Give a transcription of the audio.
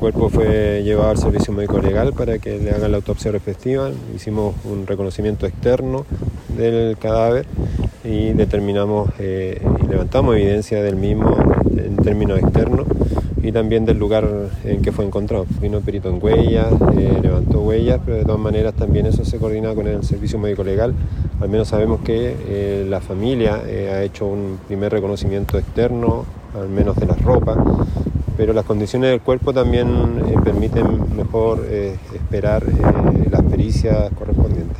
cuerpo fue llevado al servicio médico legal para que le hagan la autopsia respectiva. Hicimos un reconocimiento externo del cadáver y determinamos eh, y levantamos evidencia del mismo en términos externos y también del lugar en que fue encontrado. Vino perito en huellas, eh, levantó huellas, pero de todas maneras también eso se coordina con el servicio médico legal. Al menos sabemos que eh, la familia ha hecho un primer reconocimiento externo, al menos de las ropas, pero las condiciones del cuerpo también permiten mejor esperar las pericias correspondientes.